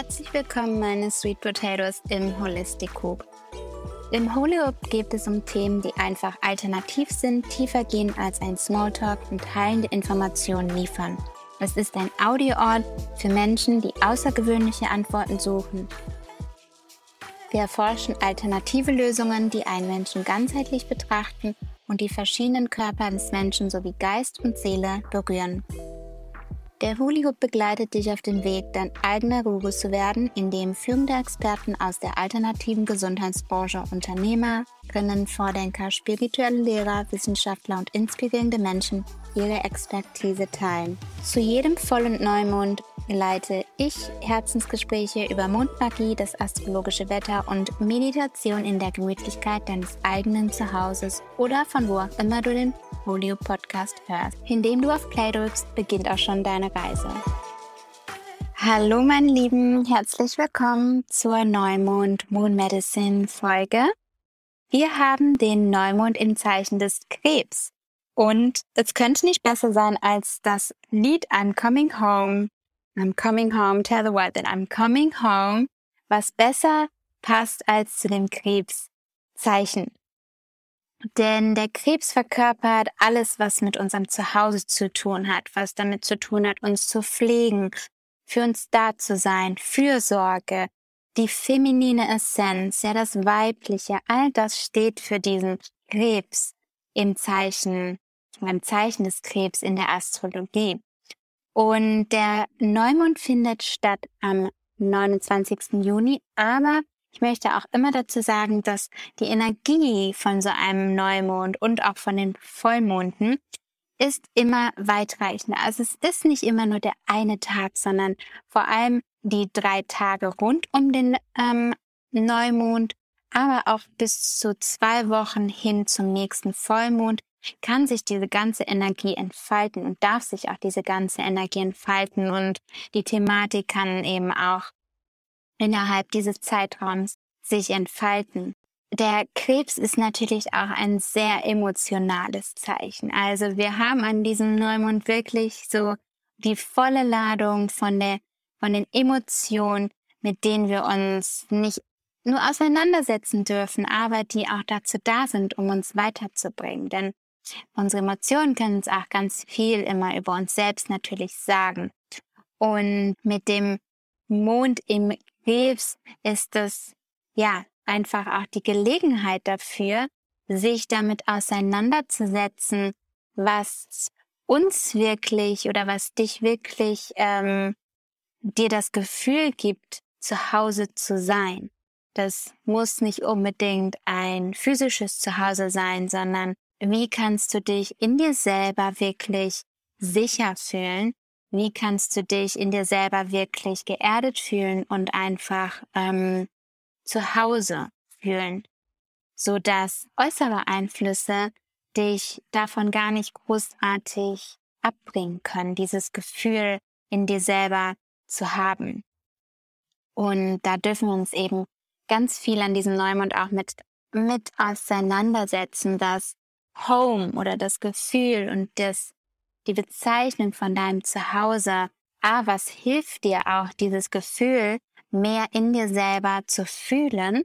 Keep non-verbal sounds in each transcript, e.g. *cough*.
Herzlich willkommen, meine Sweet Potatoes im Holistic Coop. Im Hollywood geht es um Themen, die einfach alternativ sind, tiefer gehen als ein Smalltalk und heilende Informationen liefern. Es ist ein Audioort für Menschen, die außergewöhnliche Antworten suchen. Wir erforschen alternative Lösungen, die einen Menschen ganzheitlich betrachten und die verschiedenen Körper des Menschen sowie Geist und Seele berühren. Der Huli-Hub begleitet dich auf dem Weg, dein eigener Guru zu werden, indem führende Experten aus der alternativen Gesundheitsbranche, Unternehmerinnen, Vordenker, spirituelle Lehrer, Wissenschaftler und inspirierende Menschen ihre Expertise teilen. Zu jedem Voll- und Neumond leite ich Herzensgespräche über Mondmagie, das astrologische Wetter und Meditation in der Gemütlichkeit deines eigenen Zuhauses oder von wo auch immer du den Folio Podcast hörst. Indem du auf Play drückst, beginnt auch schon deine Reise. Hallo meine Lieben, herzlich willkommen zur Neumond Moon Medicine Folge. Wir haben den Neumond im Zeichen des Krebs. Und es könnte nicht besser sein als das Lied I'm Coming Home. I'm coming home, tell the world that I'm coming home, was besser passt als zu dem Krebszeichen. Denn der Krebs verkörpert alles, was mit unserem Zuhause zu tun hat, was damit zu tun hat, uns zu pflegen, für uns da zu sein, Fürsorge, die feminine Essenz, ja das Weibliche, all das steht für diesen Krebs im Zeichen, im Zeichen des Krebs in der Astrologie. Und der Neumond findet statt am 29. Juni, aber ich möchte auch immer dazu sagen, dass die Energie von so einem Neumond und auch von den Vollmonden ist immer weitreichender. Also es ist nicht immer nur der eine Tag, sondern vor allem die drei Tage rund um den ähm, Neumond, aber auch bis zu zwei Wochen hin zum nächsten Vollmond kann sich diese ganze Energie entfalten und darf sich auch diese ganze Energie entfalten und die Thematik kann eben auch innerhalb dieses Zeitraums sich entfalten. Der Krebs ist natürlich auch ein sehr emotionales Zeichen. Also wir haben an diesem Neumond wirklich so die volle Ladung von der, von den Emotionen, mit denen wir uns nicht nur auseinandersetzen dürfen, aber die auch dazu da sind, um uns weiterzubringen. Denn unsere Emotionen können uns auch ganz viel immer über uns selbst natürlich sagen. Und mit dem Mond im Krebs ist es ja einfach auch die Gelegenheit dafür, sich damit auseinanderzusetzen, was uns wirklich oder was dich wirklich ähm, dir das Gefühl gibt, zu Hause zu sein. Das muss nicht unbedingt ein physisches Zuhause sein, sondern wie kannst du dich in dir selber wirklich sicher fühlen wie kannst du dich in dir selber wirklich geerdet fühlen und einfach ähm, zu Hause fühlen, so dass äußere Einflüsse dich davon gar nicht großartig abbringen können, dieses Gefühl in dir selber zu haben. Und da dürfen wir uns eben ganz viel an diesem Neumond auch mit, mit auseinandersetzen, dass Home oder das Gefühl und das die Bezeichnung von deinem Zuhause. Ah, was hilft dir auch, dieses Gefühl mehr in dir selber zu fühlen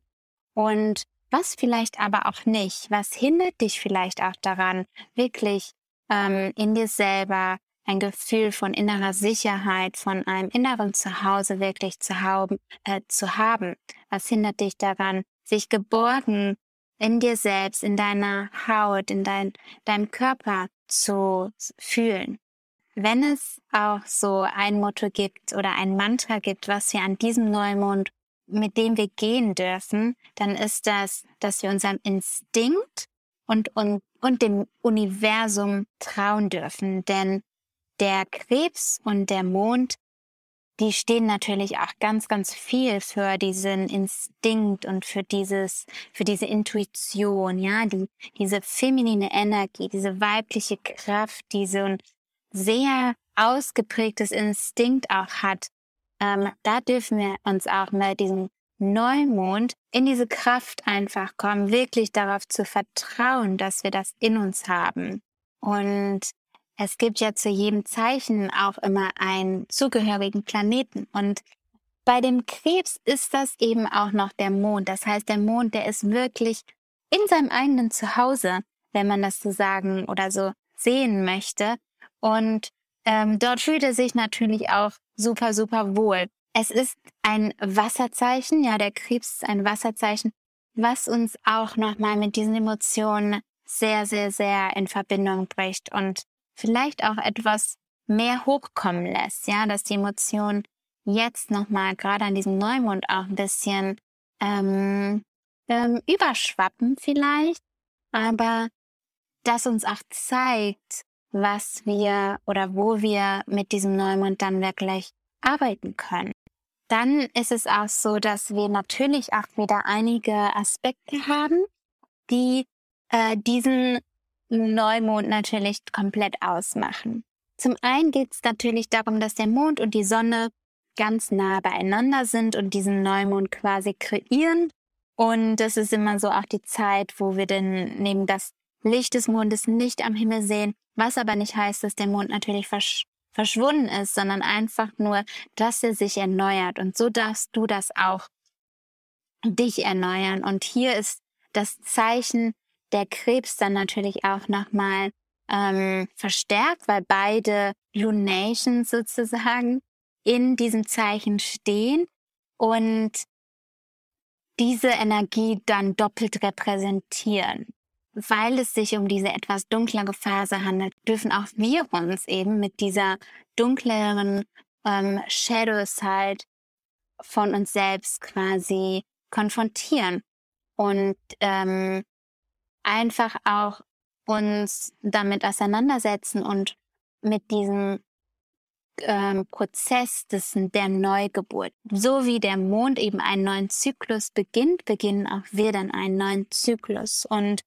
und was vielleicht aber auch nicht, was hindert dich vielleicht auch daran, wirklich ähm, in dir selber ein Gefühl von innerer Sicherheit, von einem inneren Zuhause wirklich zu haben, äh, zu haben. Was hindert dich daran, sich geborgen in dir selbst, in deiner Haut, in dein, deinem Körper zu fühlen. Wenn es auch so ein Motto gibt oder ein Mantra gibt, was wir an diesem Neumond, mit dem wir gehen dürfen, dann ist das, dass wir unserem Instinkt und, und, und dem Universum trauen dürfen. Denn der Krebs und der Mond die stehen natürlich auch ganz, ganz viel für diesen Instinkt und für dieses, für diese Intuition, ja, die, diese feminine Energie, diese weibliche Kraft, die so ein sehr ausgeprägtes Instinkt auch hat. Ähm, da dürfen wir uns auch mit diesem Neumond in diese Kraft einfach kommen, wirklich darauf zu vertrauen, dass wir das in uns haben. Und es gibt ja zu jedem Zeichen auch immer einen zugehörigen Planeten. Und bei dem Krebs ist das eben auch noch der Mond. Das heißt, der Mond, der ist wirklich in seinem eigenen Zuhause, wenn man das so sagen oder so sehen möchte. Und ähm, dort fühlt er sich natürlich auch super, super wohl. Es ist ein Wasserzeichen, ja, der Krebs ist ein Wasserzeichen, was uns auch nochmal mit diesen Emotionen sehr, sehr, sehr in Verbindung bricht und vielleicht auch etwas mehr hochkommen lässt, ja, dass die Emotionen jetzt nochmal gerade an diesem Neumond auch ein bisschen ähm, ähm, überschwappen vielleicht, aber das uns auch zeigt, was wir oder wo wir mit diesem Neumond dann wirklich arbeiten können. Dann ist es auch so, dass wir natürlich auch wieder einige Aspekte haben, die äh, diesen Neumond natürlich komplett ausmachen. Zum einen geht es natürlich darum, dass der Mond und die Sonne ganz nah beieinander sind und diesen Neumond quasi kreieren. Und das ist immer so auch die Zeit, wo wir dann neben das Licht des Mondes nicht am Himmel sehen, was aber nicht heißt, dass der Mond natürlich versch verschwunden ist, sondern einfach nur, dass er sich erneuert. Und so darfst du das auch dich erneuern. Und hier ist das Zeichen der Krebs dann natürlich auch nochmal ähm, verstärkt, weil beide Lunations sozusagen in diesem Zeichen stehen und diese Energie dann doppelt repräsentieren. Weil es sich um diese etwas dunklere Phase handelt, dürfen auch wir uns eben mit dieser dunkleren ähm, Shadow Side von uns selbst quasi konfrontieren und ähm, einfach auch uns damit auseinandersetzen und mit diesem ähm, Prozess des, der Neugeburt. So wie der Mond eben einen neuen Zyklus beginnt, beginnen auch wir dann einen neuen Zyklus. Und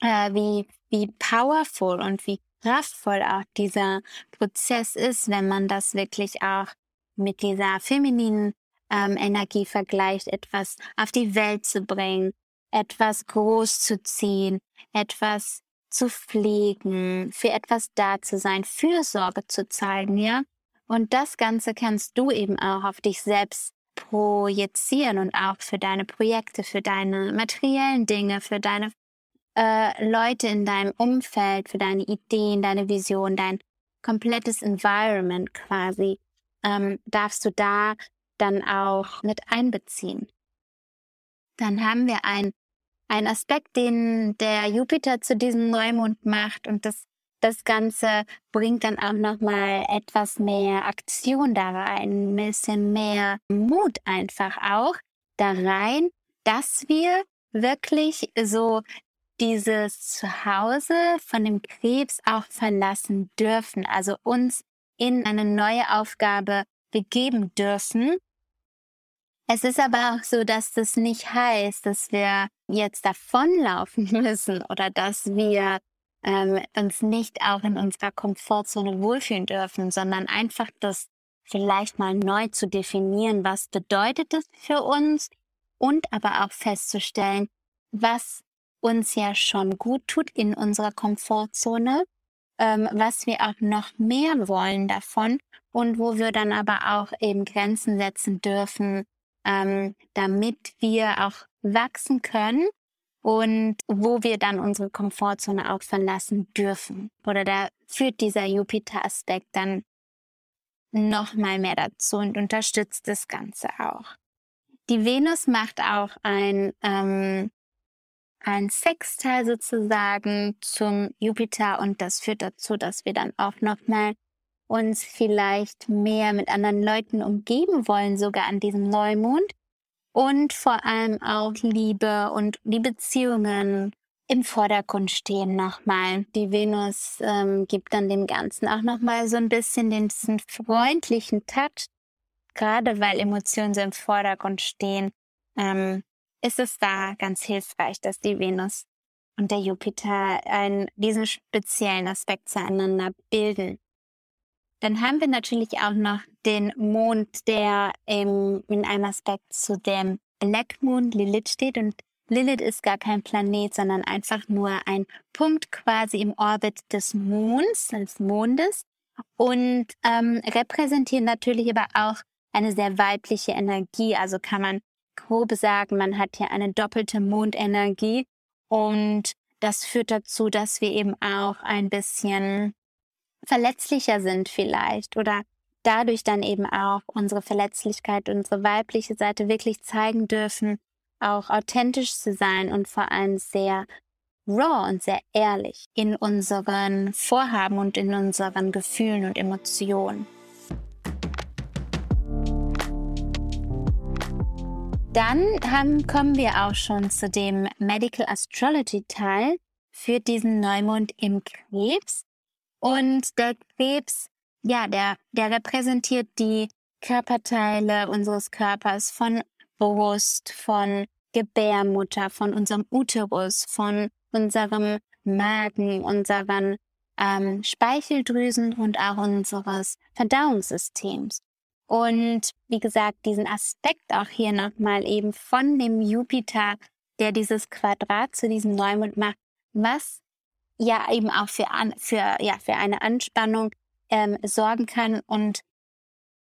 äh, wie, wie powerful und wie kraftvoll auch dieser Prozess ist, wenn man das wirklich auch mit dieser femininen ähm, Energie vergleicht, etwas auf die Welt zu bringen, etwas groß zu ziehen, etwas zu pflegen, für etwas da zu sein, Fürsorge zu zeigen, ja. Und das Ganze kannst du eben auch auf dich selbst projizieren und auch für deine Projekte, für deine materiellen Dinge, für deine äh, Leute in deinem Umfeld, für deine Ideen, deine Vision, dein komplettes Environment quasi, ähm, darfst du da dann auch mit einbeziehen. Dann haben wir ein ein Aspekt, den der Jupiter zu diesem Neumond macht und das das Ganze bringt dann auch noch mal etwas mehr Aktion da rein, ein bisschen mehr Mut einfach auch da rein, dass wir wirklich so dieses Zuhause von dem Krebs auch verlassen dürfen, also uns in eine neue Aufgabe begeben dürfen es ist aber auch so, dass das nicht heißt, dass wir jetzt davonlaufen *laughs* müssen oder dass wir ähm, uns nicht auch in unserer Komfortzone wohlfühlen dürfen, sondern einfach das vielleicht mal neu zu definieren, was bedeutet es für uns und aber auch festzustellen, was uns ja schon gut tut in unserer Komfortzone, ähm, was wir auch noch mehr wollen davon und wo wir dann aber auch eben Grenzen setzen dürfen, ähm, damit wir auch wachsen können und wo wir dann unsere Komfortzone auch verlassen dürfen. Oder da führt dieser Jupiter-Aspekt dann noch mal mehr dazu und unterstützt das Ganze auch. Die Venus macht auch ein, ähm, ein Sexteil sozusagen zum Jupiter und das führt dazu, dass wir dann auch noch mal uns vielleicht mehr mit anderen Leuten umgeben wollen, sogar an diesem Neumond. Und vor allem auch Liebe und die Beziehungen im Vordergrund stehen nochmal. Die Venus ähm, gibt dann dem Ganzen auch nochmal so ein bisschen den, diesen freundlichen Touch. Gerade weil Emotionen so im Vordergrund stehen, ähm, ist es da ganz hilfreich, dass die Venus und der Jupiter einen, diesen speziellen Aspekt zueinander bilden. Dann haben wir natürlich auch noch den Mond, der im, in einem Aspekt zu dem Black Moon Lilith steht. Und Lilith ist gar kein Planet, sondern einfach nur ein Punkt quasi im Orbit des Monds, des Mondes. Und ähm, repräsentiert natürlich aber auch eine sehr weibliche Energie. Also kann man grob sagen, man hat hier eine doppelte Mondenergie und das führt dazu, dass wir eben auch ein bisschen verletzlicher sind vielleicht oder dadurch dann eben auch unsere Verletzlichkeit, unsere weibliche Seite wirklich zeigen dürfen, auch authentisch zu sein und vor allem sehr raw und sehr ehrlich in unseren Vorhaben und in unseren Gefühlen und Emotionen. Dann haben, kommen wir auch schon zu dem Medical Astrology Teil für diesen Neumond im Krebs. Und der Krebs, ja, der, der repräsentiert die Körperteile unseres Körpers von Brust, von Gebärmutter, von unserem Uterus, von unserem Magen, unseren ähm, Speicheldrüsen und auch unseres Verdauungssystems. Und wie gesagt, diesen Aspekt auch hier nochmal eben von dem Jupiter, der dieses Quadrat zu diesem Neumond macht, was ja eben auch für, an, für, ja, für eine Anspannung ähm, sorgen kann. Und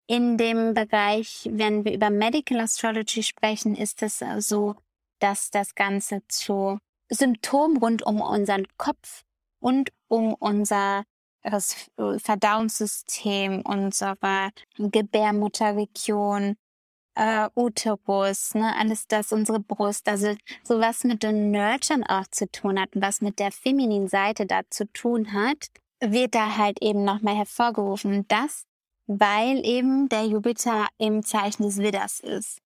in dem Bereich, wenn wir über Medical Astrology sprechen, ist es so, dass das Ganze zu Symptomen rund um unseren Kopf und um unser das Verdauungssystem, unsere Gebärmutterregion, äh, Uterus, ne, alles das, unsere Brust, also so was mit den Nurturen auch zu tun hat und was mit der femininen Seite da zu tun hat, wird da halt eben nochmal hervorgerufen. Das, weil eben der Jupiter im Zeichen des Widders ist.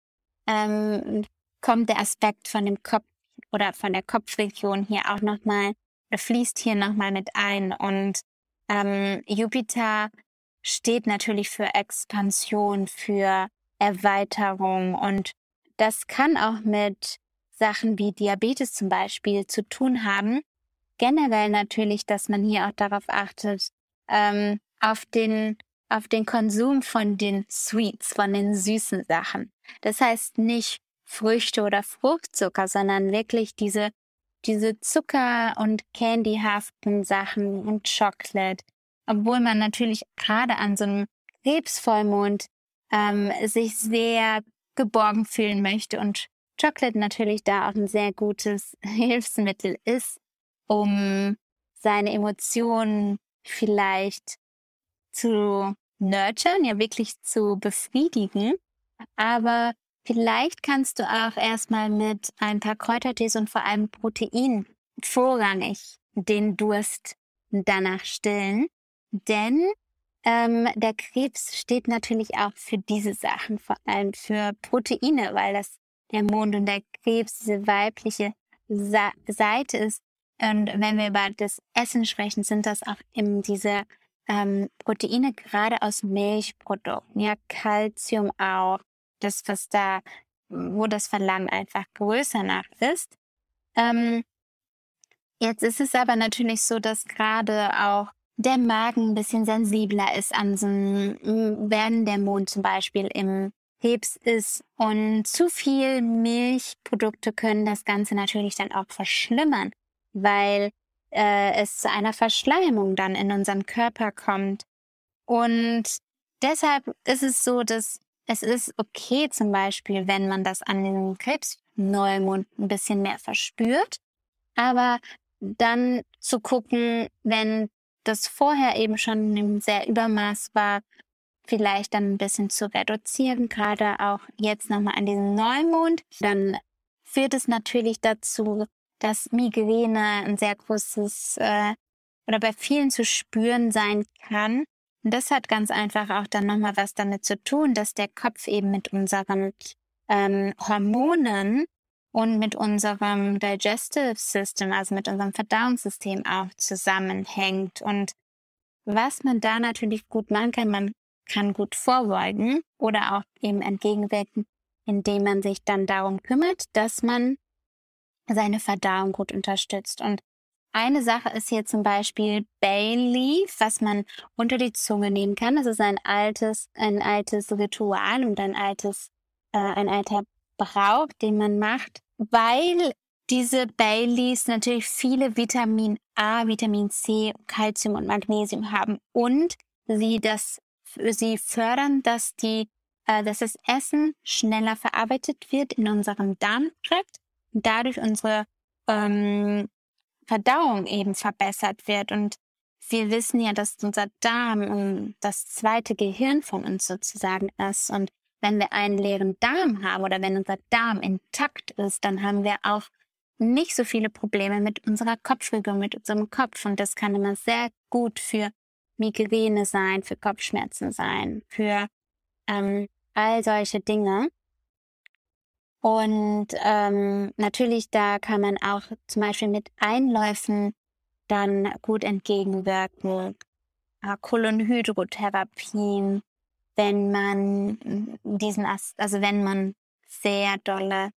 Ähm, kommt der Aspekt von dem Kopf oder von der Kopfregion hier auch nochmal, fließt hier nochmal mit ein und ähm, Jupiter steht natürlich für Expansion, für Erweiterung und das kann auch mit Sachen wie Diabetes zum Beispiel zu tun haben. Generell natürlich, dass man hier auch darauf achtet, ähm, auf den auf den Konsum von den Sweets, von den süßen Sachen. Das heißt nicht Früchte oder Fruchtzucker, sondern wirklich diese diese Zucker- und candyhaften Sachen und Schokolade. Obwohl man natürlich gerade an so einem Krebsvollmond ähm, sich sehr geborgen fühlen möchte und Chocolate natürlich da auch ein sehr gutes *laughs* Hilfsmittel ist, um seine Emotionen vielleicht zu nurturen, ja wirklich zu befriedigen. Aber Vielleicht kannst du auch erstmal mit ein paar Kräutertees und vor allem Protein vorrangig den Durst danach stillen. Denn ähm, der Krebs steht natürlich auch für diese Sachen, vor allem für Proteine, weil das der Mond und der Krebs diese weibliche Sa Seite ist. Und wenn wir über das Essen sprechen, sind das auch eben diese ähm, Proteine gerade aus Milchprodukten, ja, Calcium auch, das, was da, wo das Verlangen einfach größer nach ist. Ähm, jetzt ist es aber natürlich so, dass gerade auch der Magen ein bisschen sensibler ist an so einem, wenn der Mond zum Beispiel im Hebs ist und zu viel Milchprodukte können das Ganze natürlich dann auch verschlimmern, weil äh, es zu einer Verschleimung dann in unseren Körper kommt. Und deshalb ist es so, dass es ist okay zum Beispiel, wenn man das an den Krebsneumond ein bisschen mehr verspürt, aber dann zu gucken, wenn das vorher eben schon im sehr Übermaß war, vielleicht dann ein bisschen zu reduzieren, gerade auch jetzt nochmal an diesem Neumond, dann führt es natürlich dazu, dass Migräne ein sehr großes äh, oder bei vielen zu spüren sein kann. Und das hat ganz einfach auch dann nochmal was damit zu tun, dass der Kopf eben mit unseren ähm, Hormonen und mit unserem Digestive System, also mit unserem Verdauungssystem auch zusammenhängt. Und was man da natürlich gut machen kann, man kann gut vorbeugen oder auch eben entgegenwirken, indem man sich dann darum kümmert, dass man seine Verdauung gut unterstützt. Und eine Sache ist hier zum Beispiel Bay Leaf, was man unter die Zunge nehmen kann. Das ist ein altes, ein altes Ritual und ein altes, äh, ein alter Brauch, den man macht, weil diese Bay Leaves natürlich viele Vitamin A, Vitamin C, Calcium und Magnesium haben und sie das, sie fördern, dass die äh, dass das Essen schneller verarbeitet wird in unserem Darmtrakt und dadurch unsere ähm, Verdauung eben verbessert wird. Und wir wissen ja, dass unser Darm das zweite Gehirn von uns sozusagen ist. Und wenn wir einen leeren Darm haben oder wenn unser Darm intakt ist, dann haben wir auch nicht so viele Probleme mit unserer Kopfregion, mit unserem Kopf. Und das kann immer sehr gut für Migräne sein, für Kopfschmerzen sein, für ähm, all solche Dinge. Und ähm, natürlich, da kann man auch zum Beispiel mit Einläufen dann gut entgegenwirken. Äh, Kolonhydrotherapien, wenn man diesen, also wenn man sehr dolle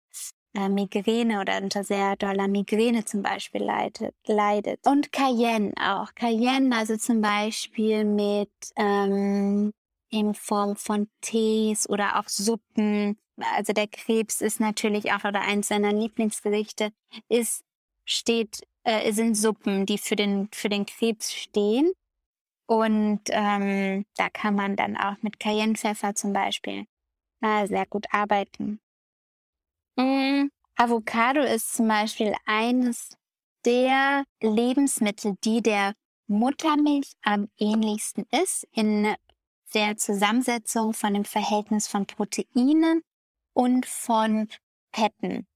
äh, Migräne oder unter sehr doller Migräne zum Beispiel leidet, leidet. Und Cayenne auch. Cayenne, also zum Beispiel mit ähm, in Form von Tees oder auch Suppen. Also der Krebs ist natürlich auch oder eins seiner Lieblingsgerichte ist steht äh, sind Suppen, die für den für den Krebs stehen. Und ähm, da kann man dann auch mit Cayennepfeffer zum Beispiel äh, sehr gut arbeiten. Mm, Avocado ist zum Beispiel eines der Lebensmittel, die der Muttermilch am ähnlichsten ist in der Zusammensetzung von dem Verhältnis von Proteinen und von Fetten.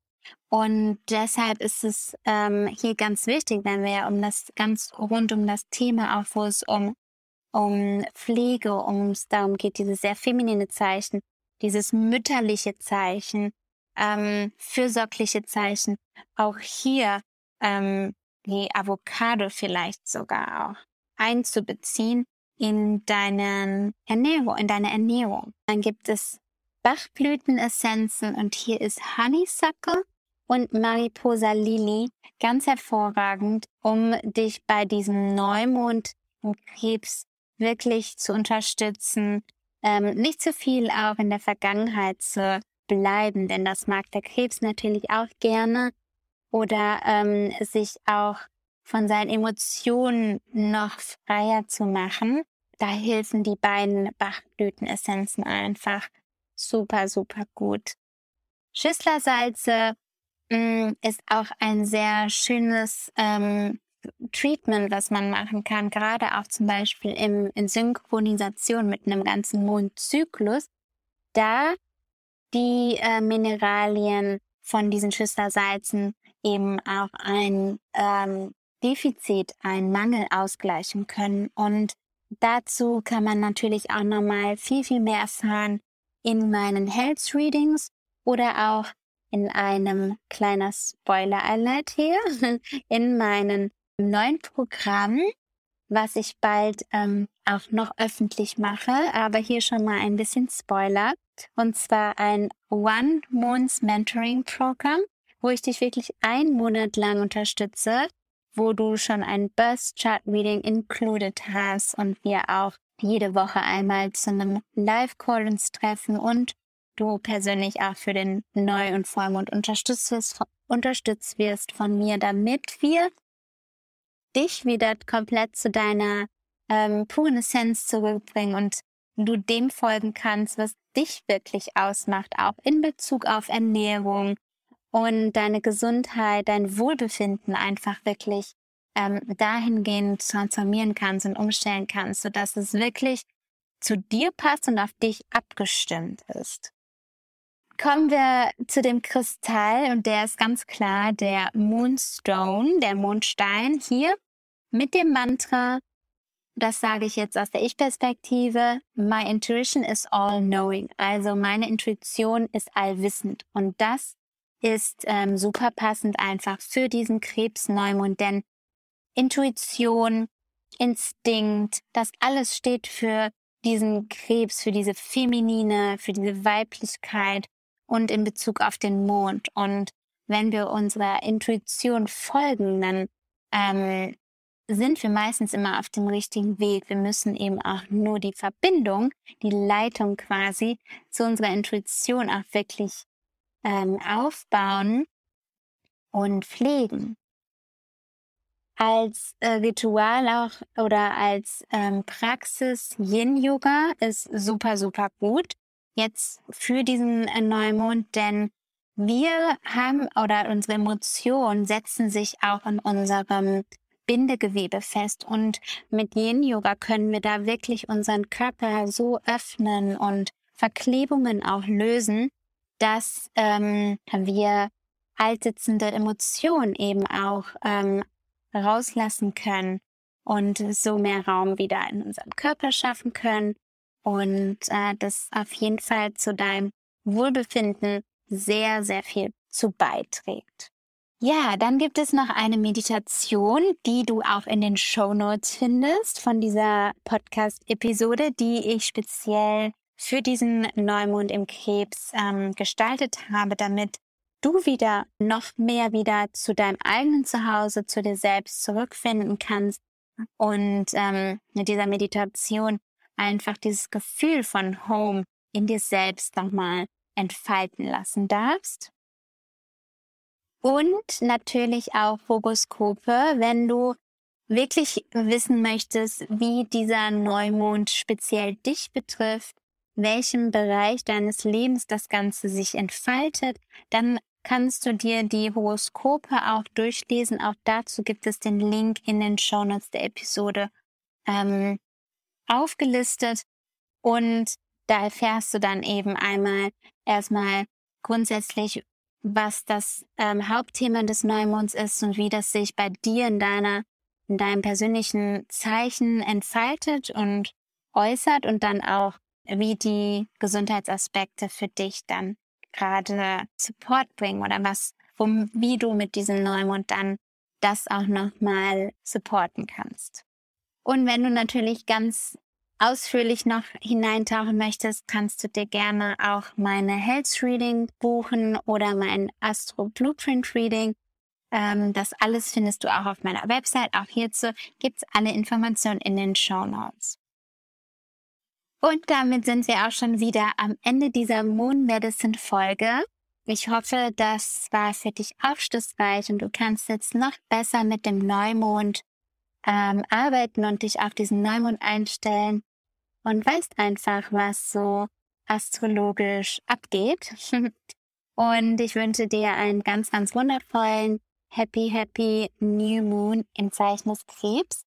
Und deshalb ist es ähm, hier ganz wichtig, wenn wir ja um das ganz rund um das Thema auch, wo es um, um Pflege, um es darum geht, dieses sehr feminine Zeichen, dieses mütterliche Zeichen, ähm, fürsorgliche Zeichen, auch hier ähm, die Avocado vielleicht sogar auch einzubeziehen in deinen Ernährung, in deine Ernährung. Dann gibt es Bachblütenessenzen und hier ist Honeysuckle und Mariposa Lily ganz hervorragend, um dich bei diesem Neumond im Krebs wirklich zu unterstützen, ähm, nicht zu viel auch in der Vergangenheit zu bleiben, denn das mag der Krebs natürlich auch gerne oder ähm, sich auch von seinen Emotionen noch freier zu machen. Da helfen die beiden Bachblütenessenzen einfach super, super gut. Schüsslersalze mm, ist auch ein sehr schönes ähm, Treatment, was man machen kann, gerade auch zum Beispiel im, in Synchronisation mit einem ganzen Mondzyklus, da die äh, Mineralien von diesen Schüsslersalzen eben auch ein ähm, Defizit, einen Mangel ausgleichen können. Und dazu kann man natürlich auch nochmal viel, viel mehr erfahren in meinen Health Readings oder auch in einem kleiner Spoiler Alert hier *laughs* in meinen neuen Programm, was ich bald ähm, auch noch öffentlich mache, aber hier schon mal ein bisschen Spoiler. Und zwar ein One Month Mentoring Programm, wo ich dich wirklich einen Monat lang unterstütze, wo du schon ein Birth Chart Reading included hast und wir auch jede Woche einmal zu einem Live-Call uns treffen und du persönlich auch für den Neu- und Vollmond unterstützt wirst, unterstützt wirst von mir, damit wir dich wieder komplett zu deiner ähm, puren Essenz zurückbringen und du dem folgen kannst, was dich wirklich ausmacht, auch in Bezug auf Ernährung und deine Gesundheit, dein Wohlbefinden einfach wirklich ähm, dahingehend transformieren kannst und umstellen kannst, sodass es wirklich zu dir passt und auf dich abgestimmt ist. Kommen wir zu dem Kristall und der ist ganz klar der Moonstone, der Mondstein hier mit dem Mantra, das sage ich jetzt aus der Ich-Perspektive, my intuition is all knowing. Also meine Intuition ist allwissend und das ist ähm, super passend einfach für diesen Krebsneumond, denn Intuition, Instinkt, das alles steht für diesen Krebs, für diese feminine, für diese Weiblichkeit und in Bezug auf den Mond. Und wenn wir unserer Intuition folgen, dann ähm, sind wir meistens immer auf dem richtigen Weg. Wir müssen eben auch nur die Verbindung, die Leitung quasi zu unserer Intuition auch wirklich ähm, aufbauen und pflegen als äh, Ritual auch oder als ähm, Praxis Yin Yoga ist super, super gut. jetzt für diesen äh, Neumond, denn wir haben oder unsere Emotionen setzen sich auch in unserem Bindegewebe fest und mit Yin Yoga können wir da wirklich unseren Körper so öffnen und Verklebungen auch lösen, dass ähm, wir altsitzende Emotionen eben auch ähm, rauslassen können und so mehr Raum wieder in unserem Körper schaffen können und äh, das auf jeden Fall zu deinem Wohlbefinden sehr, sehr viel zu beiträgt. Ja, dann gibt es noch eine Meditation, die du auch in den Show Notes findest von dieser Podcast-Episode, die ich speziell für diesen Neumond im Krebs ähm, gestaltet habe, damit du wieder noch mehr wieder zu deinem eigenen Zuhause, zu dir selbst zurückfinden kannst und ähm, mit dieser Meditation einfach dieses Gefühl von Home in dir selbst nochmal entfalten lassen darfst. Und natürlich auch Horoskope, wenn du wirklich wissen möchtest, wie dieser Neumond speziell dich betrifft, welchem Bereich deines Lebens das Ganze sich entfaltet, dann kannst du dir die Horoskope auch durchlesen. Auch dazu gibt es den Link in den Shownotes der Episode ähm, aufgelistet. Und da erfährst du dann eben einmal erstmal grundsätzlich, was das ähm, Hauptthema des Neumonds ist und wie das sich bei dir in deiner, in deinem persönlichen Zeichen entfaltet und äußert und dann auch, wie die Gesundheitsaspekte für dich dann gerade Support bringen oder was, um, wie du mit diesem Neumond dann das auch nochmal supporten kannst. Und wenn du natürlich ganz ausführlich noch hineintauchen möchtest, kannst du dir gerne auch meine Health Reading buchen oder mein Astro Blueprint Reading. Ähm, das alles findest du auch auf meiner Website. Auch hierzu gibt es alle Informationen in den Show Notes. Und damit sind wir auch schon wieder am Ende dieser Moon Medicine Folge. Ich hoffe, das war für dich aufschlussreich und du kannst jetzt noch besser mit dem Neumond ähm, arbeiten und dich auf diesen Neumond einstellen und weißt einfach, was so astrologisch abgeht. *laughs* und ich wünsche dir einen ganz, ganz wundervollen Happy, Happy New Moon im Zeichen des Krebs.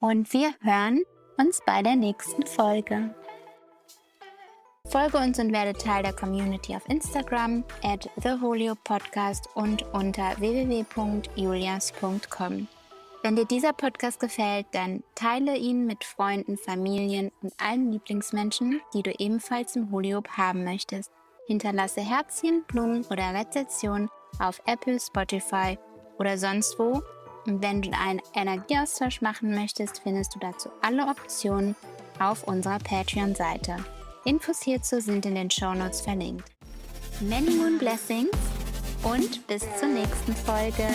Und wir hören uns bei der nächsten Folge. Folge uns und werde Teil der Community auf Instagram at theholio-podcast und unter www.julias.com. Wenn dir dieser Podcast gefällt, dann teile ihn mit Freunden, Familien und allen Lieblingsmenschen, die du ebenfalls im Holiop haben möchtest. Hinterlasse Herzchen, Blumen oder Rezensionen auf Apple, Spotify oder sonst wo. Und wenn du einen Energieaustausch machen möchtest, findest du dazu alle Optionen auf unserer Patreon-Seite. Infos hierzu sind in den Shownotes verlinkt. Many Moon Blessings und bis zur nächsten Folge.